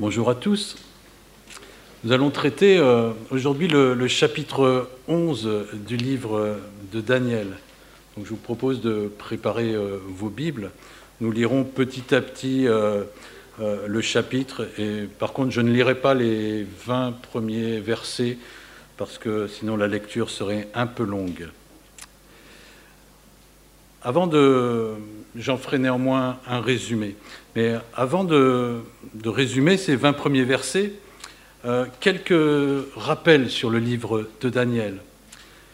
Bonjour à tous. Nous allons traiter euh, aujourd'hui le, chapitre 11 du livre de Daniel. Je vous propose de préparer euh, vos Bibles. Nous lirons petit à petit euh, le chapitre et par contre je ne lirai pas les 20 premiers versets parce que sinon la lecture serait un peu longue. Avant de... J'en ferai néanmoins un résumé. Mais avant de, résumer ces 20 premiers versets, euh, quelques rappels sur le livre de Daniel.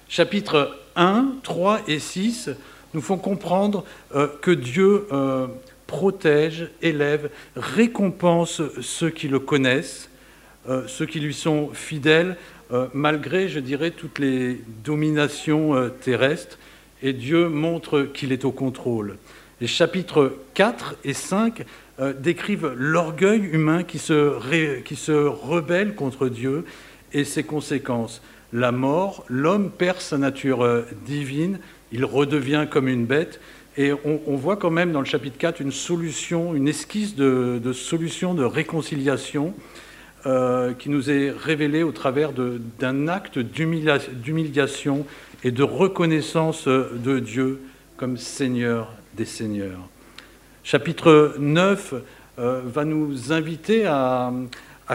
Chapitres 1, 3 et 6 nous font comprendre euh, que Dieu euh, protège, élève, récompense ceux qui le connaissent, ceux qui lui sont fidèles, malgré, je dirais, toutes les dominations terrestres et Dieu montre qu'il est au contrôle. Les chapitres 4 et 5 euh, décrivent l'orgueil humain qui se, rebelle contre Dieu et ses conséquences. La mort, l'homme perd sa nature euh, divine, il redevient comme une bête. Et on, voit quand même dans le chapitre 4 une solution, une esquisse de, solution de réconciliation euh, qui nous est révélée au travers d'un acte d'humiliation et de reconnaissance de Dieu comme Seigneur des Seigneurs. Chapitre 9 euh, va nous inviter à,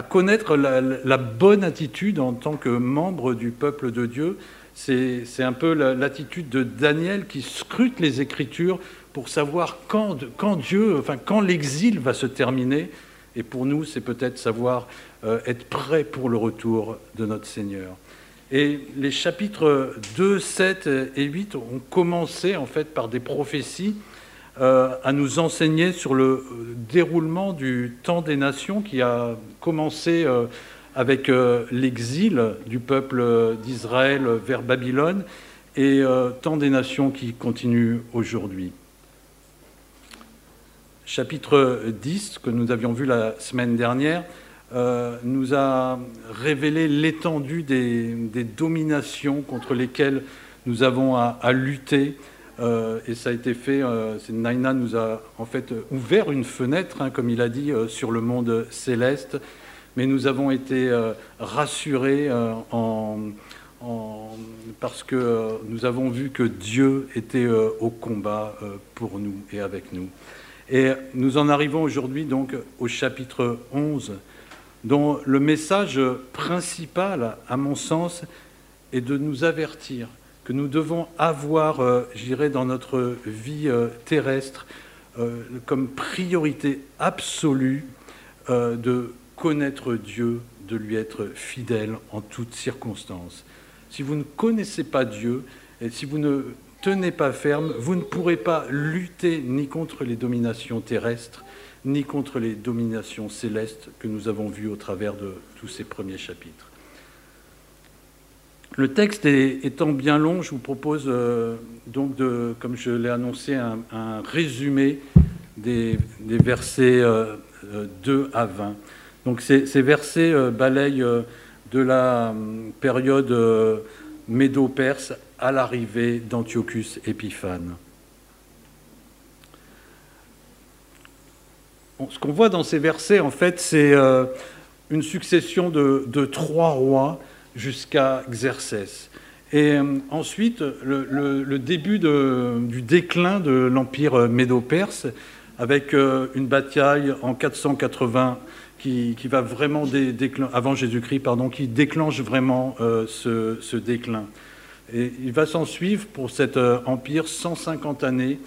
connaître la, bonne attitude en tant que membre du peuple de Dieu. C'est un peu l'attitude de Daniel qui scrute les Écritures pour savoir quand, quand Dieu, enfin quand l'exil va se terminer. Et pour nous, c'est peut-être savoir euh, être prêt pour le retour de notre Seigneur. Et les chapitres 2, 7 et 8 ont commencé en fait par des prophéties à nous enseigner sur le déroulement du temps des nations qui a commencé euh, avec euh, l'exil du peuple d'Israël vers Babylone et temps des nations qui continue aujourd'hui. Chapitre 10, que nous avions vu la semaine dernière, euh, nous a révélé l'étendue des, dominations contre lesquelles nous avons à, lutter. Euh, et ça a été fait, euh, Naina nous a en fait ouvert une fenêtre, hein, comme il a dit, sur le monde céleste. Mais nous avons été rassurés parce que nous avons vu que Dieu était au combat pour nous et avec nous. Et nous en arrivons aujourd'hui donc au chapitre 11 dont le message principal, à mon sens, est de nous avertir que nous devons avoir, euh, j'irai dans notre vie euh, terrestre, euh, comme priorité absolue de connaître Dieu, de lui être fidèle en toutes circonstances. Si vous ne connaissez pas Dieu, et si vous ne tenez pas ferme, vous ne pourrez pas lutter ni contre les dominations terrestres, ni contre les dominations célestes que nous avons vues au travers de tous ces premiers chapitres. Le texte étant bien long, je vous propose euh, donc, de, comme je l'ai annoncé, un, résumé des, versets 2 euh, euh, à 20. Donc ces, versets balayent de la période médo-perse à l'arrivée d'Antiochus Épiphane. ce qu'on voit dans ces versets, en fait, c'est une succession de, trois rois jusqu'à Xerxès. Et euh, ensuite, le, début du déclin de l'empire médo-perse, avec euh, une bataille en 480 qui, va vraiment avant Jésus-Christ, pardon, qui déclenche vraiment ce, ce, déclin. Et il va s'en suivre pour cet empire 150 années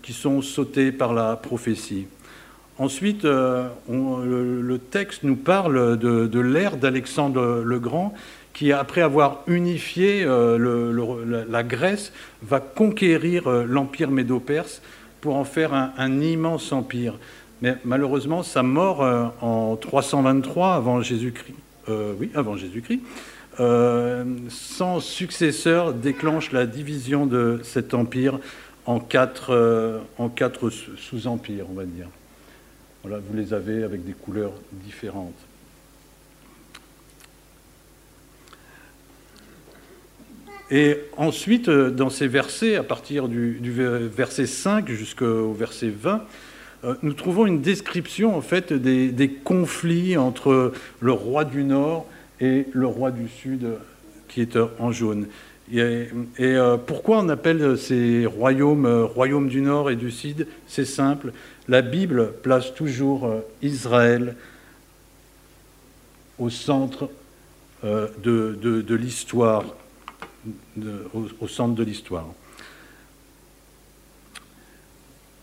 qui sont sautées par la prophétie. Ensuite, euh, le, texte nous parle de, l'ère d'Alexandre le Grand, qui, après avoir unifié euh, la, Grèce, va conquérir euh, l'empire médo-perse pour en faire un, immense empire. Mais malheureusement, sa mort en 323 avant Jésus-Christ, oui, avant sans successeur déclenche la division de cet empire en quatre, quatre sous-empires, on va dire. Voilà, vous les avez avec des couleurs différentes. Et ensuite, euh, dans ces versets, à partir du, verset 5 jusqu'au verset 20, nous trouvons une description en fait des, conflits entre le roi du Nord et le roi du Sud qui est en jaune. Et, pourquoi on appelle ces royaumes royaumes du Nord et du Sud C'est simple. La Bible place toujours Israël au centre de, l'histoire, au centre de l'histoire.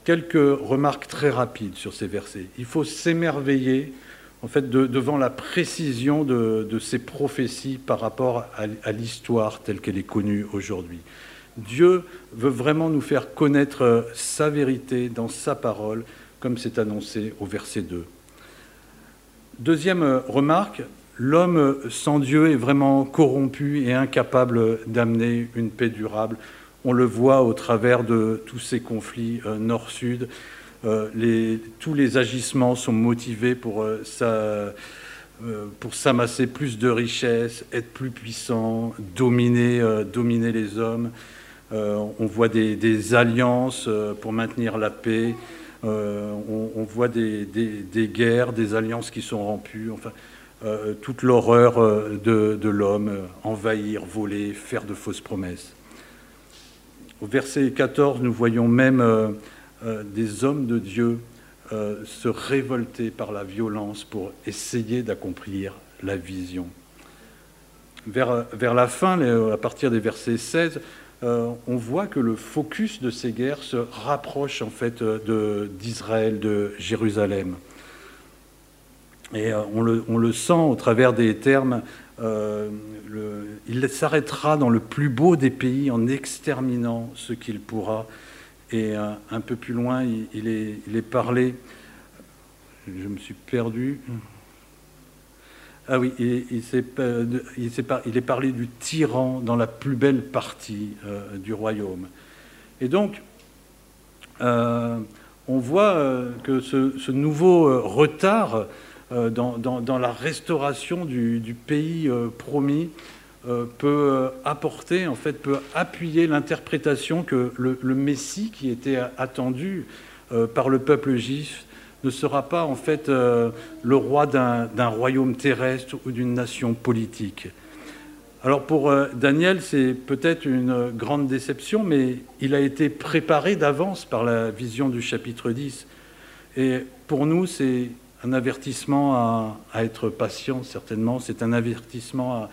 quelques remarques très rapides sur ces versets. Il faut s'émerveiller en fait devant la précision de, ces prophéties par rapport à, l'histoire telle qu'elle est connue aujourd'hui. Dieu veut vraiment nous faire connaître euh, sa vérité dans sa parole, comme c'est annoncé au verset 2. Deuxième euh, remarque, l'homme sans Dieu est vraiment corrompu et incapable d'amener une paix durable on le voit au travers de tous ces conflits euh, nord-sud. Euh, tous les agissements sont motivés pour, euh, pour s'amasser plus de richesses, être plus puissant, dominer, dominer les hommes. on voit des, alliances pour maintenir la paix. On, voit des, guerres, des alliances qui sont rompues. Toute l'horreur de, de l'homme, envahir, voler, faire de fausses promesses. Au verset 14, nous voyons même euh, euh, des hommes de Dieu euh, se révolter par la violence pour essayer d'accomplir la vision. Vers, vers, la fin, à partir des versets 16, on voit que le focus de ces guerres se rapproche en fait d'Israël, de, Jérusalem. Et on le, on le, sent au travers des termes euh, il s'arrêtera dans le plus beau des pays en exterminant ce qu'il pourra. Et euh, un peu plus loin, il, est, parlé. Je me suis perdu. Ah oui, il, est, parlé du tyran dans la plus belle partie euh, du royaume. Et donc, on voit que ce nouveau retard euh, dans, la restauration du, pays euh, promis euh, peut apporter, en fait, peut appuyer l'interprétation que le, Messie qui était attendu par le peuple juif ne sera pas en fait le roi d'un royaume terrestre ou d'une nation politique. Alors pour Daniel, c'est peut-être une grande déception, mais il a été préparé d'avance par la vision du chapitre 10. Et pour nous, c'est un avertissement à, être patient, certainement. C'est un avertissement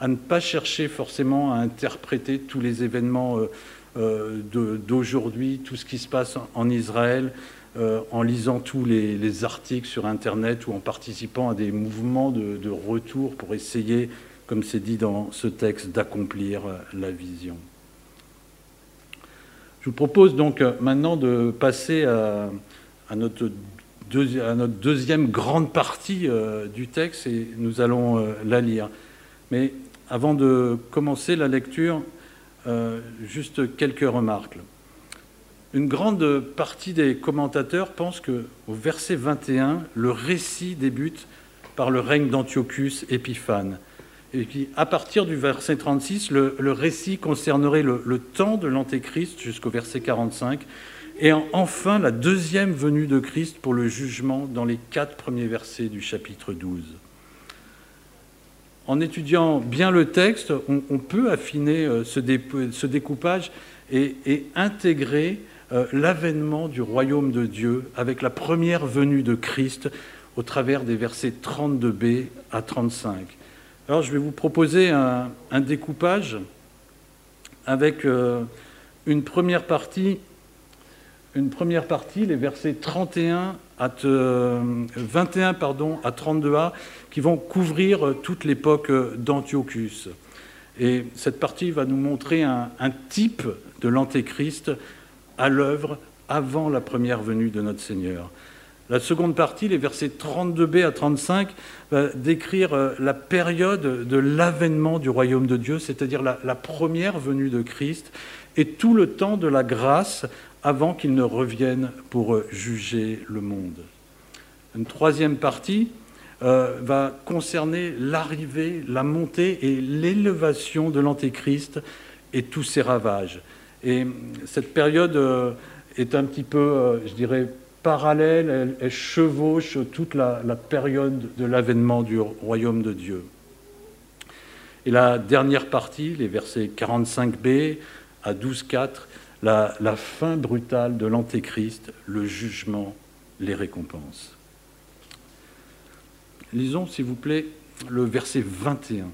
à, ne pas chercher forcément à interpréter tous les événements euh, euh, d'aujourd'hui, tout ce qui se passe en Israël, euh, en lisant tous les, articles sur Internet ou en participant à des mouvements de, retour pour essayer, comme c'est dit dans ce texte, d'accomplir la vision. Je vous propose donc maintenant de passer à, à notre à notre deuxième grande partie euh, du texte et nous allons euh, la lire. Mais avant de commencer la lecture, euh, juste quelques remarques. Une grande partie des commentateurs pensent qu'au verset 21, le récit débute par le règne d'Antiochus Épiphane. Et puis, à partir du verset 36, le, récit concernerait le temps de l'Antéchrist jusqu'au verset 45, et enfin la deuxième venue de Christ pour le jugement dans les quatre premiers versets du chapitre 12. En étudiant bien le texte, on, peut affiner euh, ce, découpage et, intégrer euh, l'avènement du royaume de Dieu avec la première venue de Christ au travers des versets 32b à 35. Alors je vais vous proposer un, découpage avec euh, une première partie une première partie, les versets 31 à 21 pardon, à 32a, qui vont couvrir toute l'époque d'Antiochus. Et cette partie va nous montrer un, type de l'antéchrist à l'œuvre avant la première venue de notre Seigneur. La seconde partie, les versets 32b à 35, va décrire la période de l'avènement du royaume de Dieu, c'est-à-dire la, première venue de Christ, et tout le temps de la grâce avant qu'il ne revienne pour juger le monde. Une troisième partie euh, va concerner l'arrivée, la montée et l'élévation de l'Antéchrist et tous ses ravages. Et cette période euh, est un petit peu, euh, je dirais, parallèle, elle, chevauche toute la, période de l'avènement du royaume de Dieu. Et la dernière partie, les versets 45b à 12.4, la, fin brutale de l'Antéchrist, le jugement, les récompenses. Lisons, s'il vous plaît, le verset 21.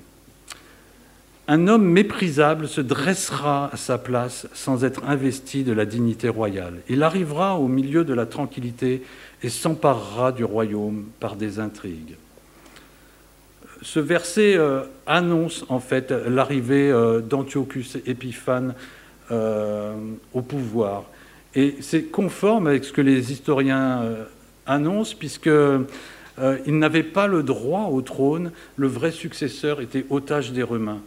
Un homme méprisable se dressera à sa place sans être investi de la dignité royale. Il arrivera au milieu de la tranquillité et s'emparera du royaume par des intrigues. Ce verset euh, annonce en fait l'arrivée euh, d'Antiochus Épiphane euh, au pouvoir. Et c'est conforme avec ce que les historiens annoncent, puisque il n'avait pas le droit au trône, le vrai successeur était otage des Romains.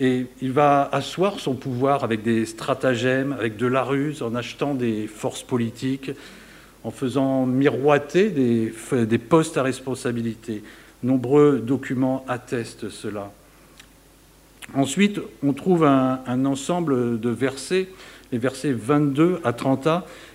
Et il va asseoir son pouvoir avec des stratagèmes, avec de la ruse, en achetant des forces politiques, en faisant miroiter des, postes à responsabilité. Nombreux documents attestent cela. Ensuite, on trouve un, ensemble de versets, les versets 22 à 30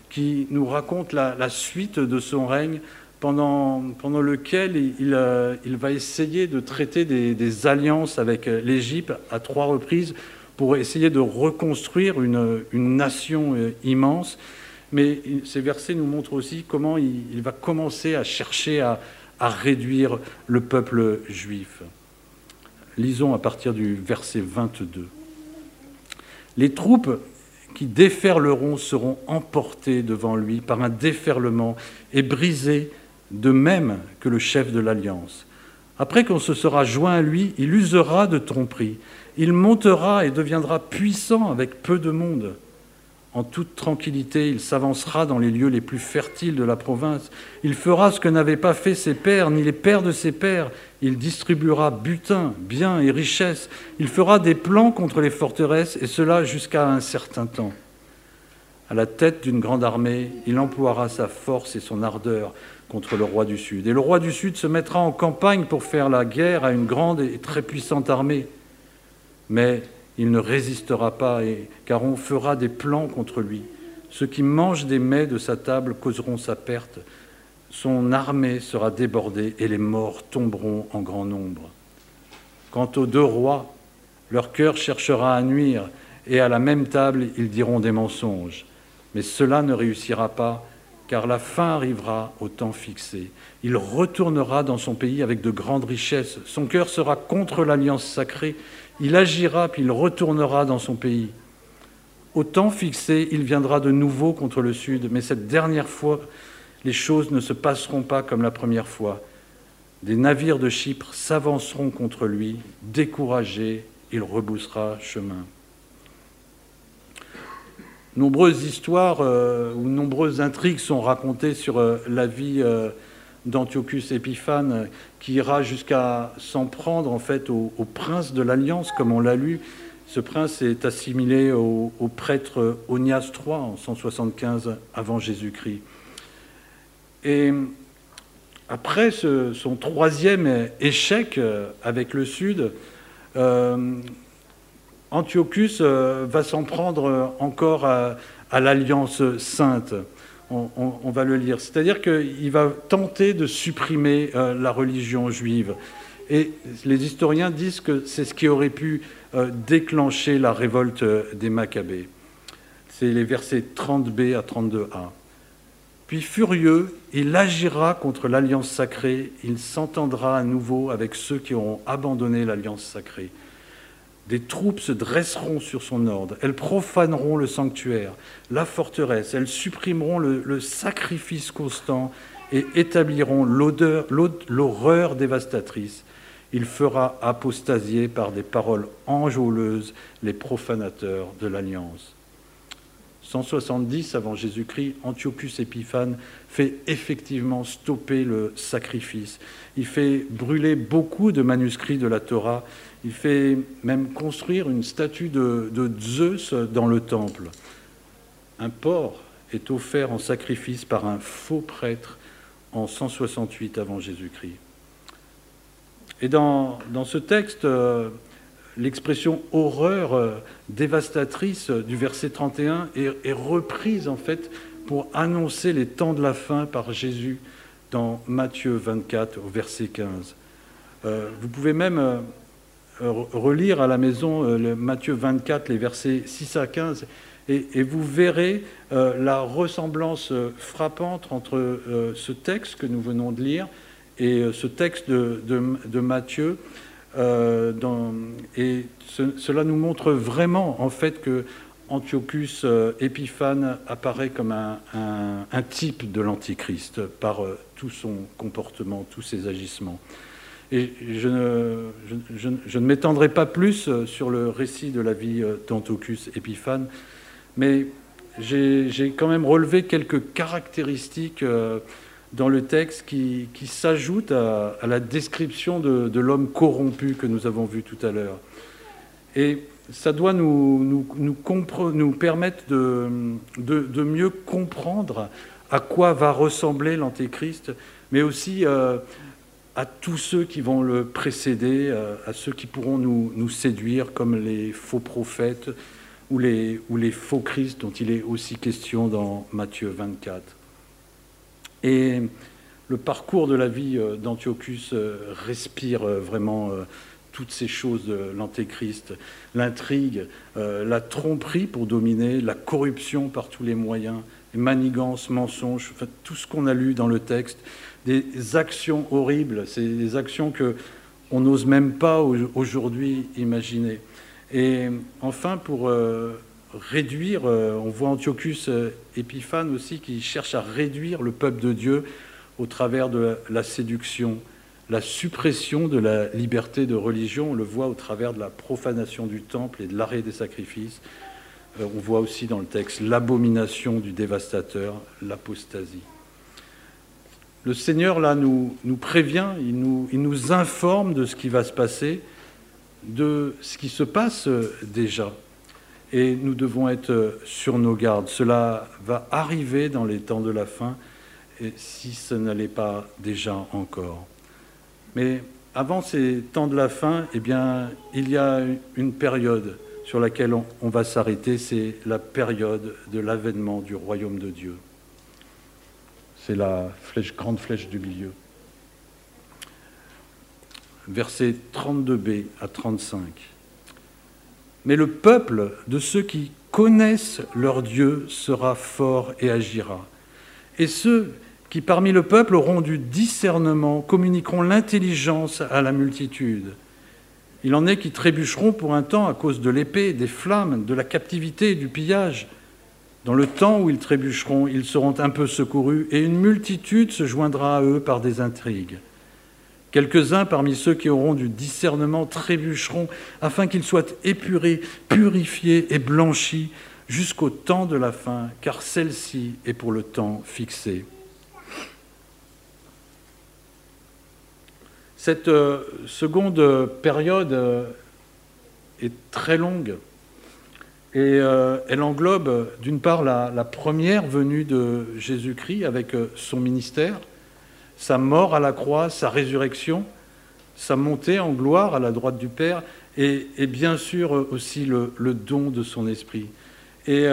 qui nous racontent la suite de son règne pendant, lequel il, euh, il, va essayer de traiter des, alliances avec l'Égypte à trois reprises pour essayer de reconstruire une, nation euh, immense. Mais ces versets nous montrent aussi comment il, va commencer à chercher à, réduire le peuple juif. Lisons à partir du verset 22. Les troupes qui déferleront seront emportées devant lui par un déferlement et brisées de même que le chef de l'alliance. Après qu'on se sera joint à lui, il usera de tromperie. Il montera et deviendra puissant avec peu de monde. En toute tranquillité, il s'avancera dans les lieux les plus fertiles de la province. Il fera ce que n'avaient pas fait ses pères, ni les pères de ses pères. Il distribuera butin, biens et richesses. Il fera des plans contre les forteresses, et cela jusqu'à un certain temps. À la tête d'une grande armée, il emploiera sa force et son ardeur contre le roi du Sud. Et le roi du Sud se mettra en campagne pour faire la guerre à une grande et très puissante armée. Mais il ne résistera pas, car on fera des plans contre lui. Ceux qui mangent des mets de sa table causeront sa perte. Son armée sera débordée et les morts tomberont en grand nombre. Quant aux deux rois, leur cœur cherchera à nuire, et à la même table ils diront des mensonges. Mais cela ne réussira pas car la fin arrivera au temps fixé. Il retournera dans son pays avec de grandes richesses. Son cœur sera contre l'alliance sacrée. Il agira, puis il retournera dans son pays. Au temps fixé, il viendra de nouveau contre le sud, mais cette dernière fois, les choses ne se passeront pas comme la première fois. Des navires de Chypre s'avanceront contre lui. Découragé, il reboussera chemin nombreuses histoires euh, ou nombreuses intrigues sont racontées sur euh, la vie euh, d'Antiochus Épiphane, qui ira jusqu'à s'en prendre en fait au, prince de l'Alliance, comme on l'a lu. Ce prince est assimilé au, prêtre Onias III en 175 avant Jésus-Christ. Et après son troisième échec avec le Sud, Antiochus euh, va s'en prendre euh, encore à, l'Alliance sainte. On, va le lire. C'est-à-dire qu'il va tenter de supprimer euh, la religion juive. Et les historiens disent que c'est ce qui aurait pu déclencher la révolte des Maccabées. C'est les versets 30b à 32a. Puis furieux, il agira contre l'alliance sacrée, il s'entendra à nouveau avec ceux qui auront abandonné l'alliance sacrée. Des troupes se dresseront sur son ordre, elles profaneront le sanctuaire, la forteresse, elles supprimeront le, sacrifice constant et établiront l'horreur dévastatrice. Il fera apostasier par des paroles enjôleuses les profanateurs de l'alliance. 170 avant Jésus-Christ, Antiochus Épiphane fait effectivement stopper le sacrifice. Il fait brûler beaucoup de manuscrits de la Torah il fait même construire une statue de, Zeus dans le temple. Un porc est offert en sacrifice par un faux prêtre en 168 avant Jésus-Christ. Et dans, ce texte, euh, l'expression horreur dévastatrice du verset 31 est, reprise en fait pour annoncer les temps de la fin par Jésus dans Matthieu 24 au verset 15. Euh, vous pouvez même euh, relire à la maison euh, Matthieu 24, les versets 6 à 15, et, vous verrez la ressemblance frappante entre ce texte que nous venons de lire et ce texte de, Matthieu. et cela nous montre vraiment en fait que Antiochus euh, Épiphane apparaît comme un, type de l'Antichrist par euh, tout son comportement, tous ses agissements. Et je ne, m'étendrai pas plus euh, sur le récit de la vie d'Antiochus Épiphane, mais j'ai quand même relevé quelques caractéristiques dans le texte qui, s'ajoutent à, la description de, de l'homme corrompu que nous avons vu tout à l'heure. Et ça doit nous, nous, permettre de, mieux comprendre à quoi va ressembler l'Antéchrist, mais aussi euh, à tous ceux qui vont le précéder, euh, à ceux qui pourront nous, séduire, comme les faux prophètes ou les, ou les faux Christ dont il est aussi question dans Matthieu 24. Et le parcours de la vie euh, d'Antiochus respire vraiment toutes ces choses de l'antéchrist, l'intrigue, euh, la tromperie pour dominer, la corruption par tous les moyens, les manigances, mensonges, tout ce qu'on a lu dans le texte, des actions horribles, c'est des actions que on n'ose même pas aujourd'hui imaginer. Et enfin, pour euh, réduire, euh, on voit Antiochus Épiphane aussi qui cherche à réduire le peuple de Dieu au travers de la séduction, la suppression de la liberté de religion. On le voit au travers de la profanation du temple et de l'arrêt des sacrifices. Euh, on voit aussi dans le texte l'abomination du dévastateur, l'apostasie. Le Seigneur, là, nous, prévient, il nous, il nous, informe de ce qui va se passer, de ce qui se passe euh, déjà. Et nous devons être euh, sur nos gardes. Cela va arriver dans les temps de la fin, si ce n'allait pas déjà encore. Mais avant ces temps de la fin, eh il y a une période sur laquelle on, va s'arrêter, c'est la période de l'avènement du royaume de Dieu. C'est la grande flèche du milieu. Versets 32b à 35. Mais le peuple de ceux qui connaissent leur Dieu sera fort et agira. Et ceux qui parmi le peuple auront du discernement, communiqueront l'intelligence à la multitude. Il en est qui trébucheront pour un temps à cause de l'épée, des flammes, de la captivité et du pillage. Dans le temps où ils trébucheront, ils seront un peu secourus, et une multitude se joindra à eux par des intrigues. Quelques-uns parmi ceux qui auront du discernement trébucheront, afin qu'ils soient épurés, purifiés et blanchis jusqu'au temps de la fin, car celle-ci est pour le temps fixé. Cette euh, seconde période euh, est très longue et euh, elle englobe d'une part la, première venue de Jésus-Christ avec son ministère, sa mort à la croix, sa résurrection, sa montée en gloire à la droite du Père et, bien sûr aussi le, don de son esprit. Et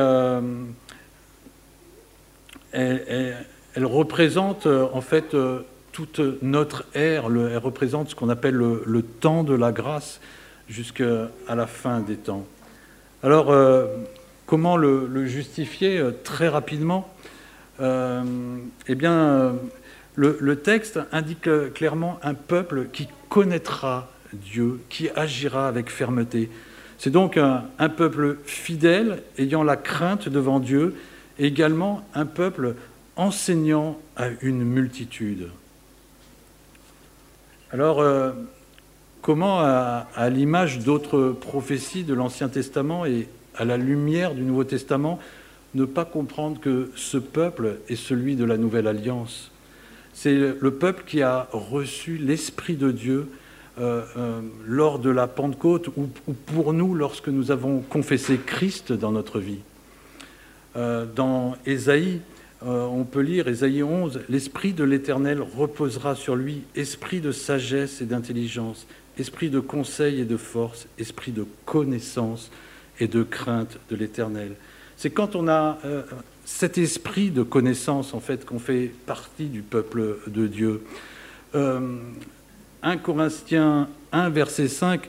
elle, représente en fait toute notre ère, représente ce qu'on appelle le, temps de la grâce jusqu'à la fin des temps. Alors, euh, comment le, justifier euh, très rapidement euh, Eh bien, le, texte indique clairement un peuple qui connaîtra Dieu, qui agira avec fermeté. C'est donc un, un, peuple fidèle, ayant la crainte devant Dieu, et également un peuple enseignant à une multitude. Alors, euh, comment, à, l'image d'autres prophéties de l'Ancien Testament et à la lumière du Nouveau Testament, ne pas comprendre que ce peuple est celui de la Nouvelle Alliance? C'est le peuple qui a reçu l'Esprit de Dieu euh, euh, lors de la Pentecôte ou, pour nous lorsque nous avons confessé Christ dans notre vie. dans Ésaïe, euh, on peut lire Ésaïe 11, L'Esprit de l'Éternel reposera sur lui, esprit de sagesse et d'intelligence, esprit de conseil et de force, esprit de connaissance et de crainte de l'Éternel. C'est quand on a euh, cet esprit de connaissance, en fait, qu'on fait partie du peuple de Dieu. 1 Corinthiens 1, verset 5,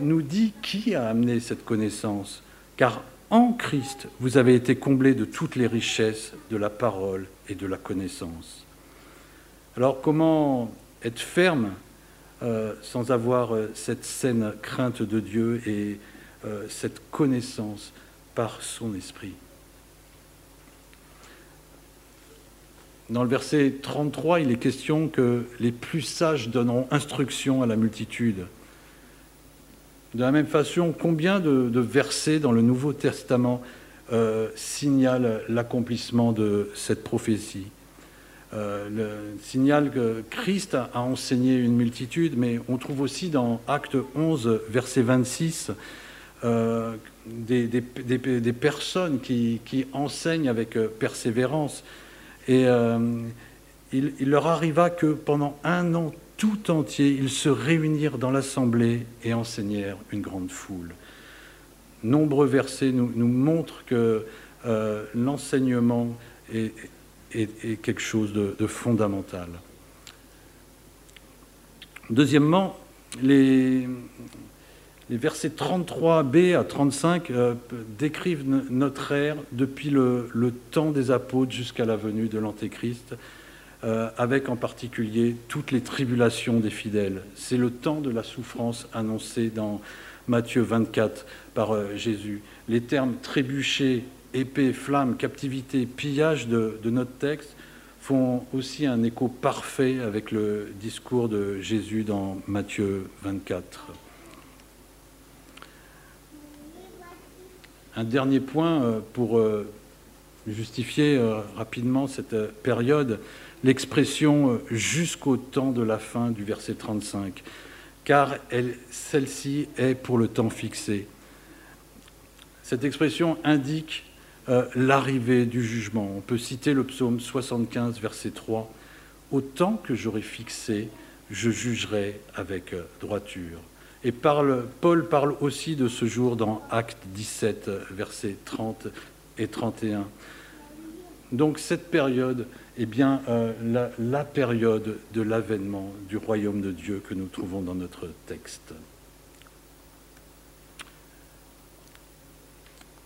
nous dit qui a amené cette connaissance. Car en Christ, vous avez été comblés de toutes les richesses de la parole et de la connaissance. Alors comment être ferme euh, sans avoir euh, cette saine crainte de Dieu et euh, cette connaissance par son esprit? Dans le verset 33, il est question que les plus sages donneront instruction à la multitude. De la même façon, combien de, versets dans le Nouveau Testament euh, signalent l'accomplissement de cette prophétie? Euh, le, signale que Christ a, enseigné une multitude, mais on trouve aussi dans Acte 11, verset 26, euh, des, personnes qui, enseignent avec persévérance. Et il, il, leur arriva que pendant un an, tout entier, ils se réunirent dans l'assemblée et enseignèrent une grande foule. Nombreux versets nous, montrent que euh, l'enseignement est, quelque chose de, fondamental. Deuxièmement, les, versets 33b à 35 euh, décrivent notre ère depuis le, le temps des apôtres jusqu'à la venue de l'Antéchrist euh, avec en particulier toutes les tribulations des fidèles. C'est le temps de la souffrance annoncée dans Matthieu 24 par euh, Jésus. Les termes trébucher, épée, flamme, captivité, pillage de, notre texte font aussi un écho parfait avec le discours de Jésus dans Matthieu 24. Un dernier point euh, pour justifier rapidement cette période, l'expression euh, jusqu'au temps de la fin du verset 35, car celle-ci est pour le temps fixé. Cette expression indique euh, l'arrivée du jugement. On peut citer le psaume 75, verset 3. Au temps que j'aurai fixé, je jugerai avec euh, droiture. Et Paul parle aussi de ce jour dans Acte 17, versets 30 et 31. Donc cette période est bien euh, la, période de l'avènement du royaume de Dieu que nous trouvons dans notre texte.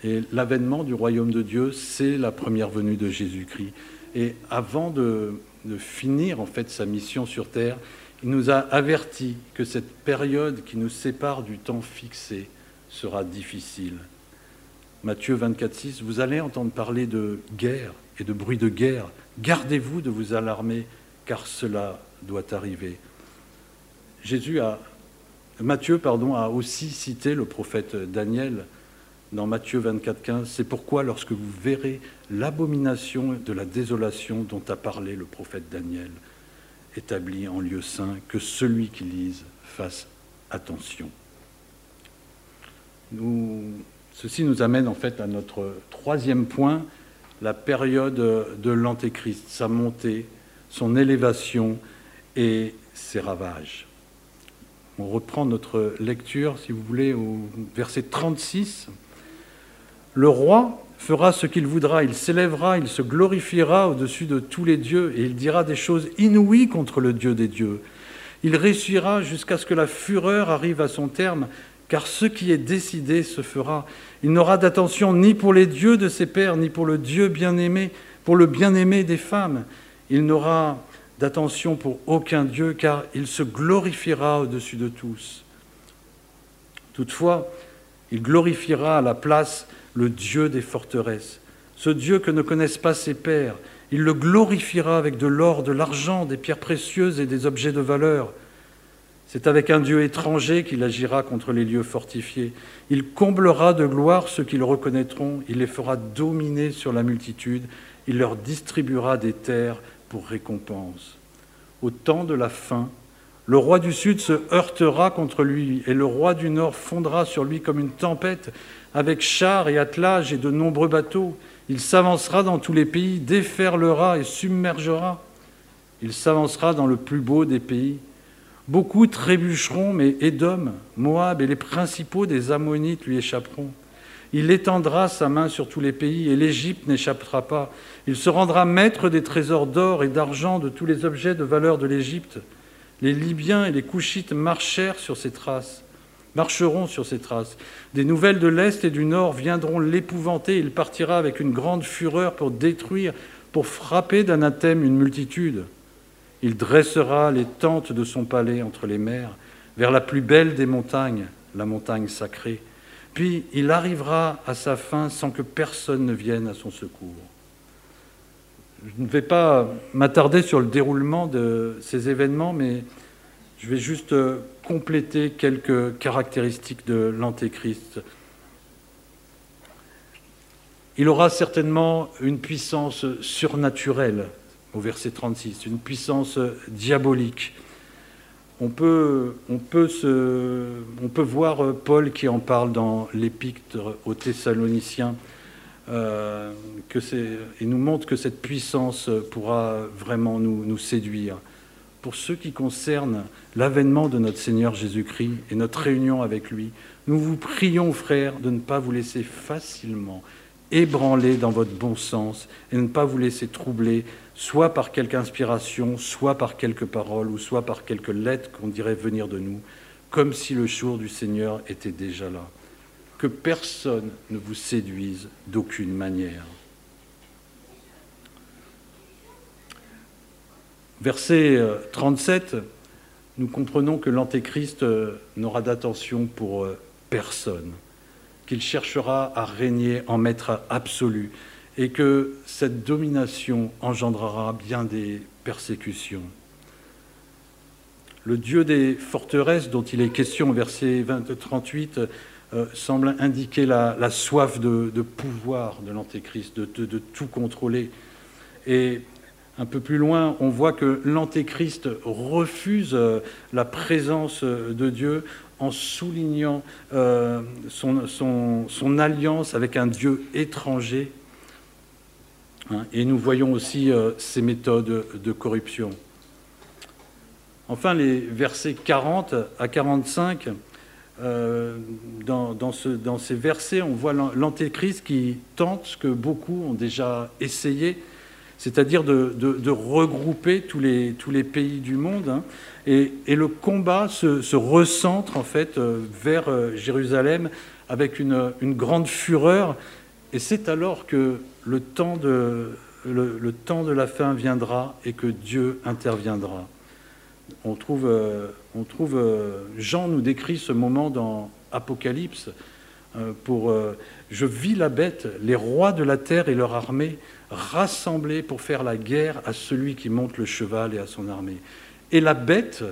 Et l'avènement du royaume de Dieu, c'est la première venue de Jésus-Christ. Et avant de, de, finir en fait sa mission sur terre, il nous a averti que cette période qui nous sépare du temps fixé sera difficile. Matthieu 24, 6, vous allez entendre parler de guerre et de bruit de guerre. Gardez-vous de vous alarmer, car cela doit arriver. Jésus a, Matthieu pardon, a aussi cité le prophète Daniel dans Matthieu 24, 15. C'est pourquoi lorsque vous verrez l'abomination de la désolation dont a parlé le prophète Daniel, établi en lieu saint, que celui qui lise fasse attention. Ceci nous amène en fait à notre troisième point, la période de l'Antéchrist, sa montée, son élévation et ses ravages. On reprend notre lecture, si vous voulez, au verset 36. Le roi fera ce qu'il voudra, il s'élèvera, il se glorifiera au-dessus de tous les dieux, et il dira des choses inouïes contre le Dieu des dieux. Il réussira jusqu'à ce que la fureur arrive à son terme, car ce qui est décidé se fera. Il n'aura d'attention ni pour les dieux de ses pères, ni pour le Dieu bien-aimé, pour le bien-aimé des femmes. Il n'aura d'attention pour aucun Dieu, car il se glorifiera au-dessus de tous. Toutefois, il glorifiera à la place le Dieu des forteresses, ce Dieu que ne connaissent pas ses pères. Il le glorifiera avec de l'or, de l'argent, des pierres précieuses et des objets de valeur. C'est avec un Dieu étranger qu'il agira contre les lieux fortifiés. Il comblera de gloire ceux qui le reconnaîtront, il les fera dominer sur la multitude, il leur distribuera des terres pour récompense. Au temps de la fin, le roi du sud se heurtera contre lui, et le roi du nord fondra sur lui comme une tempête, avec chars et attelages et de nombreux bateaux. Il s'avancera dans tous les pays, déferlera et submergera. Il s'avancera dans le plus beau des pays Beaucoup trébucheront, mais Édom, Moab et les principaux des Ammonites lui échapperont. Il étendra sa main sur tous les pays et l'Égypte n'échappera pas. Il se rendra maître des trésors d'or et d'argent de tous les objets de valeur de l'Égypte. Les Libyens et les Couchites marchèrent sur ses traces, marcheront sur ses traces. Des nouvelles de l'Est et du Nord viendront l'épouvanter. Il partira avec une grande fureur pour détruire, pour frapper d'anathème une multitude. Il dressera les tentes de son palais entre les mers, vers la plus belle des montagnes, la montagne sacrée. Puis il arrivera à sa fin sans que personne ne vienne à son secours. Je ne vais pas m'attarder sur le déroulement de ces événements, mais je vais juste compléter quelques caractéristiques de l'Antéchrist. Il aura certainement une puissance surnaturelle, au verset 36, une puissance diabolique. On peut, on peut, on peut voir Paul qui en parle dans l'Épître aux Thessaloniciens, euh, que et nous montre que cette puissance pourra vraiment nous, nous séduire. Pour ce qui concerne l'avènement de notre Seigneur Jésus-Christ et notre réunion avec lui, nous vous prions, frères, de ne pas vous laisser facilement ébranler dans votre bon sens et ne pas vous laisser troubler soit par quelque inspiration, soit par quelques paroles, ou soit par quelques lettres qu'on dirait venir de nous, comme si le jour du Seigneur était déjà là. Que personne ne vous séduise d'aucune manière. Verset 37, euh, nous comprenons que l'Antéchrist euh, n'aura d'attention pour euh, personne, qu'il cherchera à régner en maître absolu, et que cette domination engendrera bien des persécutions. Le Dieu des forteresses dont il est question au verset 38 euh, semble indiquer la, soif de, pouvoir de l'Antéchrist, de, tout contrôler. Et un peu plus loin, on voit que l'Antéchrist refuse euh, la présence de Dieu en soulignant euh, son, alliance avec un Dieu étranger Hein, et nous voyons aussi euh, ces méthodes de corruption. Enfin, les versets 40 à 45, euh, dans, ces versets, on voit l'antéchrist qui tente ce que beaucoup ont déjà essayé, c'est-à-dire de, regrouper tous les, pays du monde. Hein. Et, le combat se, recentre en fait euh, vers Jérusalem avec une grande fureur. Et c'est alors que le temps, de, la fin viendra et que Dieu interviendra. On trouve, euh, euh, Jean nous décrit ce moment dans Apocalypse euh, pour Je vis la bête, les rois de la terre et leur armée rassemblés pour faire la guerre à celui qui monte le cheval et à son armée. Et la bête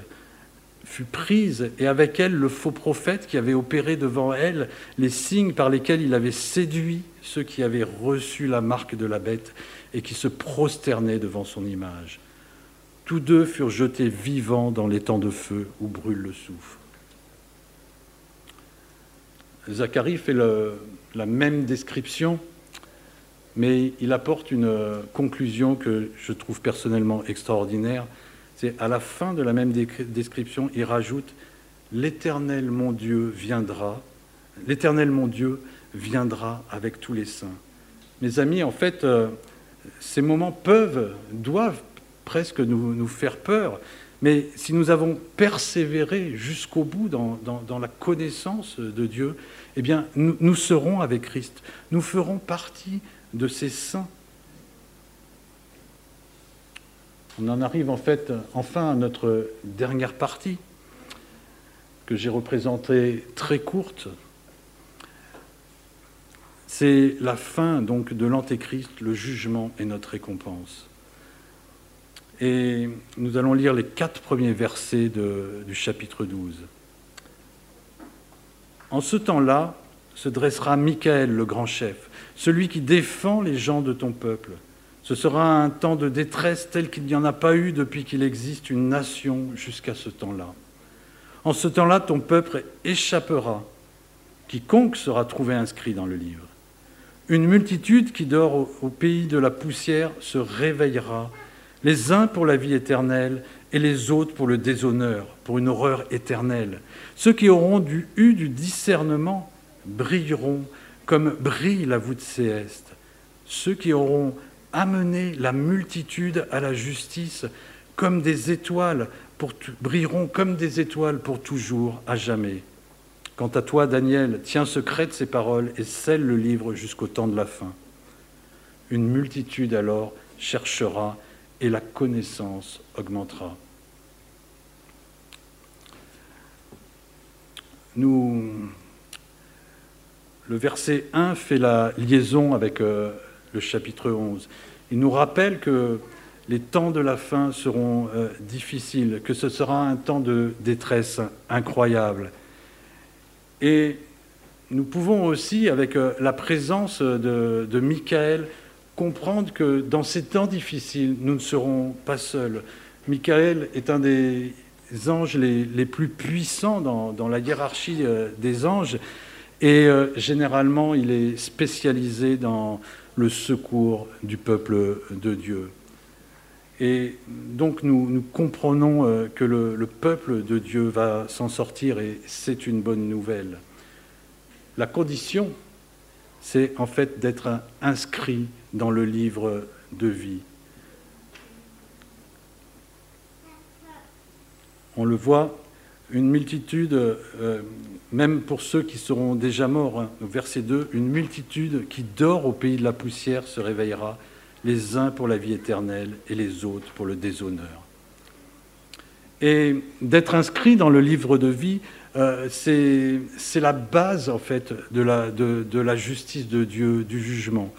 fut prise, et avec elle le faux prophète qui avait opéré devant elle les signes par lesquels il avait séduit ceux qui avaient reçu la marque de la bête et qui se prosternaient devant son image. Tous deux furent jetés vivants dans temps de feu où brûle le soufre. Zacharie fait la même description, mais il apporte une conclusion que je trouve personnellement extraordinaire. C'est à la fin de la même description, il rajoute L'Éternel mon Dieu viendra, l'Éternel mon Dieu viendra avec tous les saints. Mes amis, en fait, euh, ces moments peuvent, doivent presque nous, faire peur, mais si nous avons persévéré jusqu'au bout dans, la connaissance de Dieu, eh bien, nous, nous serons avec Christ. Nous ferons partie de ces saints. On en arrive en fait enfin à notre dernière partie, que j'ai représentée très courte, c'est la fin donc de l'Antéchrist, le jugement et notre récompense. Et nous allons lire les quatre premiers versets du chapitre 12. En ce temps-là se dressera Michael, le grand chef, celui qui défend les gens de ton peuple. Ce sera un temps de détresse tel qu'il n'y en a pas eu depuis qu'il existe une nation jusqu'à ce temps-là. En ce temps-là, ton peuple échappera. Quiconque sera trouvé inscrit dans le livre. Une multitude qui dort au, pays de la poussière se réveillera, les uns pour la vie éternelle et les autres pour le déshonneur, pour une horreur éternelle. Ceux qui auront eu du discernement brilleront comme brille la voûte céleste. Ceux qui auront amené la multitude à la justice comme des étoiles pour brilleront comme des étoiles pour toujours, à jamais. Quant à toi, Daniel, tiens secrète ces paroles et scelle le livre jusqu'au temps de la fin. Une multitude alors cherchera et la connaissance augmentera. Nous, le verset 1 fait la liaison avec euh, le chapitre 11. Il nous rappelle que les temps de la fin seront euh, difficiles, que ce sera un temps de détresse incroyable. Et nous pouvons aussi, avec euh, la présence de, Michael, comprendre que dans ces temps difficiles, nous ne serons pas seuls. Michael est un des anges les, plus puissants dans, la hiérarchie euh, des anges et généralement il est spécialisé dans le secours du peuple de Dieu. Et donc nous, comprenons euh, que le, peuple de Dieu va s'en sortir et c'est une bonne nouvelle. La condition, c'est en fait d'être inscrit dans le livre de vie. On le voit, une multitude, euh, même pour ceux qui seront déjà morts, hein, verset 2, une multitude qui dort au pays de la poussière se réveillera les uns pour la vie éternelle et les autres pour le déshonneur. Et d'être inscrit dans le livre de vie, euh, c'est la base en fait de la, de, la, justice de Dieu, du jugement.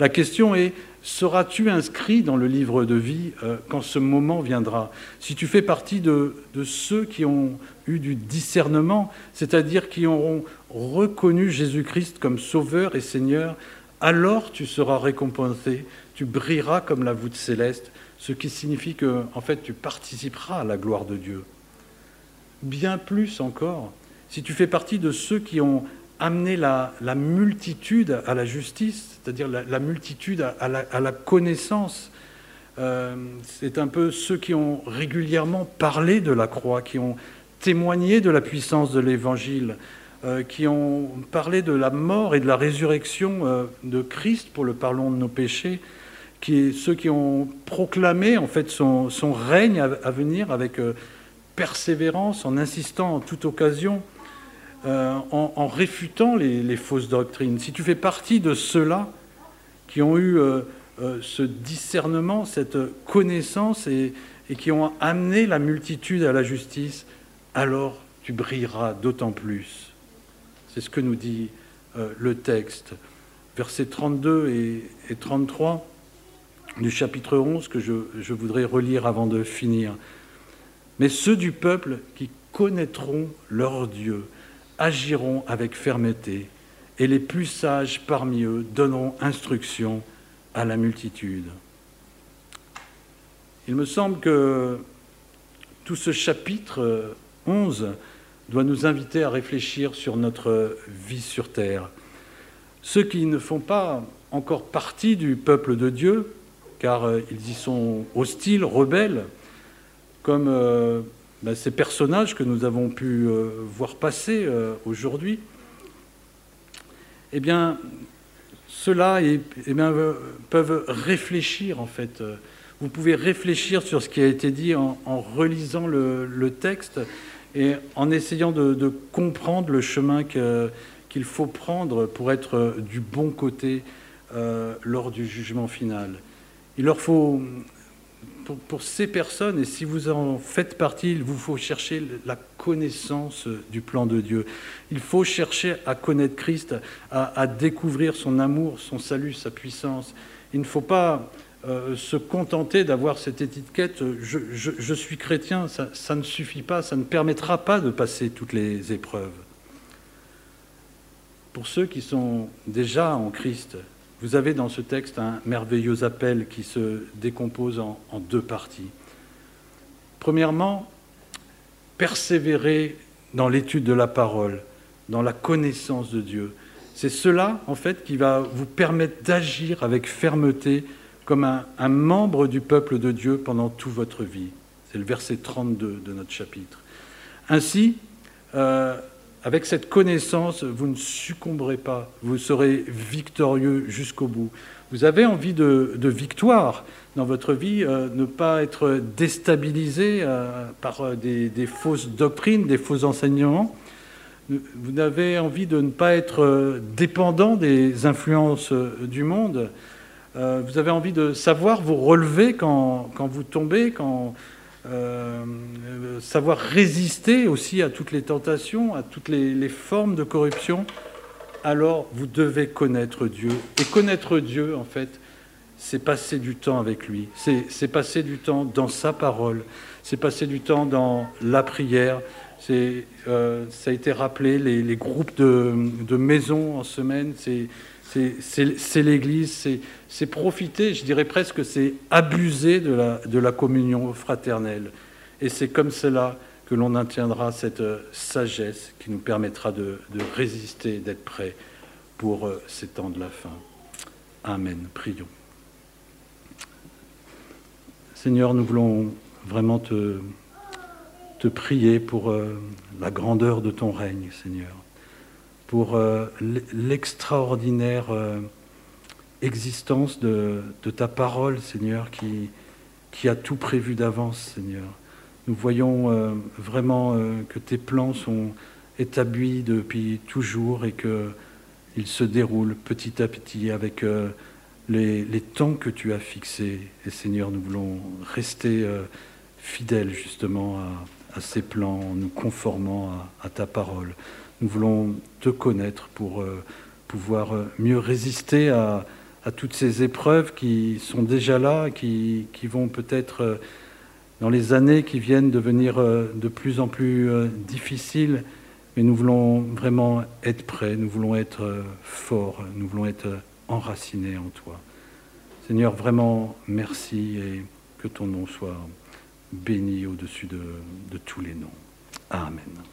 La question est, seras-tu inscrit dans le livre de vie euh, quand ce moment viendra? Si tu fais partie de, de ceux qui ont eu du discernement, c'est-à-dire qui auront reconnu Jésus-Christ comme Sauveur et Seigneur, alors tu seras récompensé tu brilleras comme la voûte céleste, ce qui signifie que, en fait, tu participeras à la gloire de Dieu. Bien plus encore, si tu fais partie de ceux qui ont amené la, multitude à la justice, c'est-à-dire la, multitude à, la, connaissance, euh, c'est un peu ceux qui ont régulièrement parlé de la croix, qui ont témoigné de la puissance de l'Évangile, euh, qui ont parlé de la mort et de la résurrection euh, de Christ pour le pardon de nos péchés, qui, ceux qui ont proclamé en fait son, règne à, venir avec persévérance, en insistant en toute occasion, euh, en, réfutant les, fausses doctrines. Si tu fais partie de ceux-là qui ont eu euh, ce discernement, cette connaissance et, qui ont amené la multitude à la justice, alors tu brilleras d'autant plus. C'est ce que nous dit le texte. Versets 32 et, et 33 du chapitre 11 que je, voudrais relire avant de finir. Mais ceux du peuple qui connaîtront leur Dieu agiront avec fermeté, et les plus sages parmi eux donneront instruction à la multitude. Il me semble que tout ce chapitre 11 doit nous inviter à réfléchir sur notre vie sur terre. Ceux qui ne font pas encore partie du peuple de Dieu car euh, ils y sont hostiles, rebelles, comme euh, ben, ces personnages que nous avons pu euh, voir passer aujourd'hui. Eh bien, ceux-là eh, eh peuvent réfléchir, en fait. Vous pouvez réfléchir sur ce qui a été dit en, relisant le, texte et en essayant de, comprendre le chemin qu'il faut prendre pour être du bon côté lors du jugement final. Il leur faut, pour, ces personnes, et si vous en faites partie, il vous faut chercher la connaissance du plan de Dieu. Il faut chercher à connaître Christ, à, découvrir son amour, son salut, sa puissance. Il ne faut pas euh, se contenter d'avoir cette étiquette je, suis chrétien, ça, ne suffit pas, ça ne permettra pas de passer toutes les épreuves. Pour ceux qui sont déjà en Christ, vous avez dans ce texte un merveilleux appel qui se décompose en, deux parties. Premièrement, persévérer dans l'étude de la parole, dans la connaissance de Dieu. C'est cela, en fait, qui va vous permettre d'agir avec fermeté comme un, membre du peuple de Dieu pendant toute votre vie. C'est le verset 32 de notre chapitre. Ainsi, euh, avec cette connaissance, vous ne succomberez pas, vous serez victorieux jusqu'au bout. Vous avez envie de, victoire dans votre vie, euh, ne pas être déstabilisé euh, par euh, des, fausses doctrines, des faux enseignements. Vous avez envie de ne pas être dépendant des influences du monde. vous avez envie de savoir vous relever quand, quand vous tombez, quand, euh, savoir résister aussi à toutes les tentations, à toutes les, formes de corruption, alors vous devez connaître Dieu. Et connaître Dieu, en fait, c'est passer du temps avec lui, c'est passer du temps dans sa parole, c'est passer du temps dans la prière. Euh, ça a été rappelé, les, groupes de, de maisons en semaine, c'est c'est l'Église, c'est profiter, je dirais presque, c'est abuser de la, communion fraternelle. Et c'est comme cela que l'on atteindra cette euh, sagesse qui nous permettra de, résister, d'être prêts pour euh, ces temps de la fin. Amen. Prions. Seigneur, nous voulons vraiment te, prier pour euh, la grandeur de ton règne, Seigneur pour l'extraordinaire existence de, ta parole, Seigneur, qui, a tout prévu d'avance, Seigneur. Nous voyons euh, vraiment que tes plans sont établis depuis toujours et qu'ils se déroulent petit à petit avec les, temps que tu as fixés. Et Seigneur, nous voulons rester fidèles justement à, ces plans, en nous conformant à ta parole. Nous voulons te connaître pour euh, pouvoir euh, mieux résister à, toutes ces épreuves qui sont déjà là, qui, qui vont peut-être, euh, dans les années qui viennent, devenir de plus en plus difficiles. Mais nous voulons vraiment être prêts, nous voulons être forts, nous voulons être enracinés en toi. Seigneur, vraiment merci et que ton nom soit béni au-dessus de tous les noms. Amen.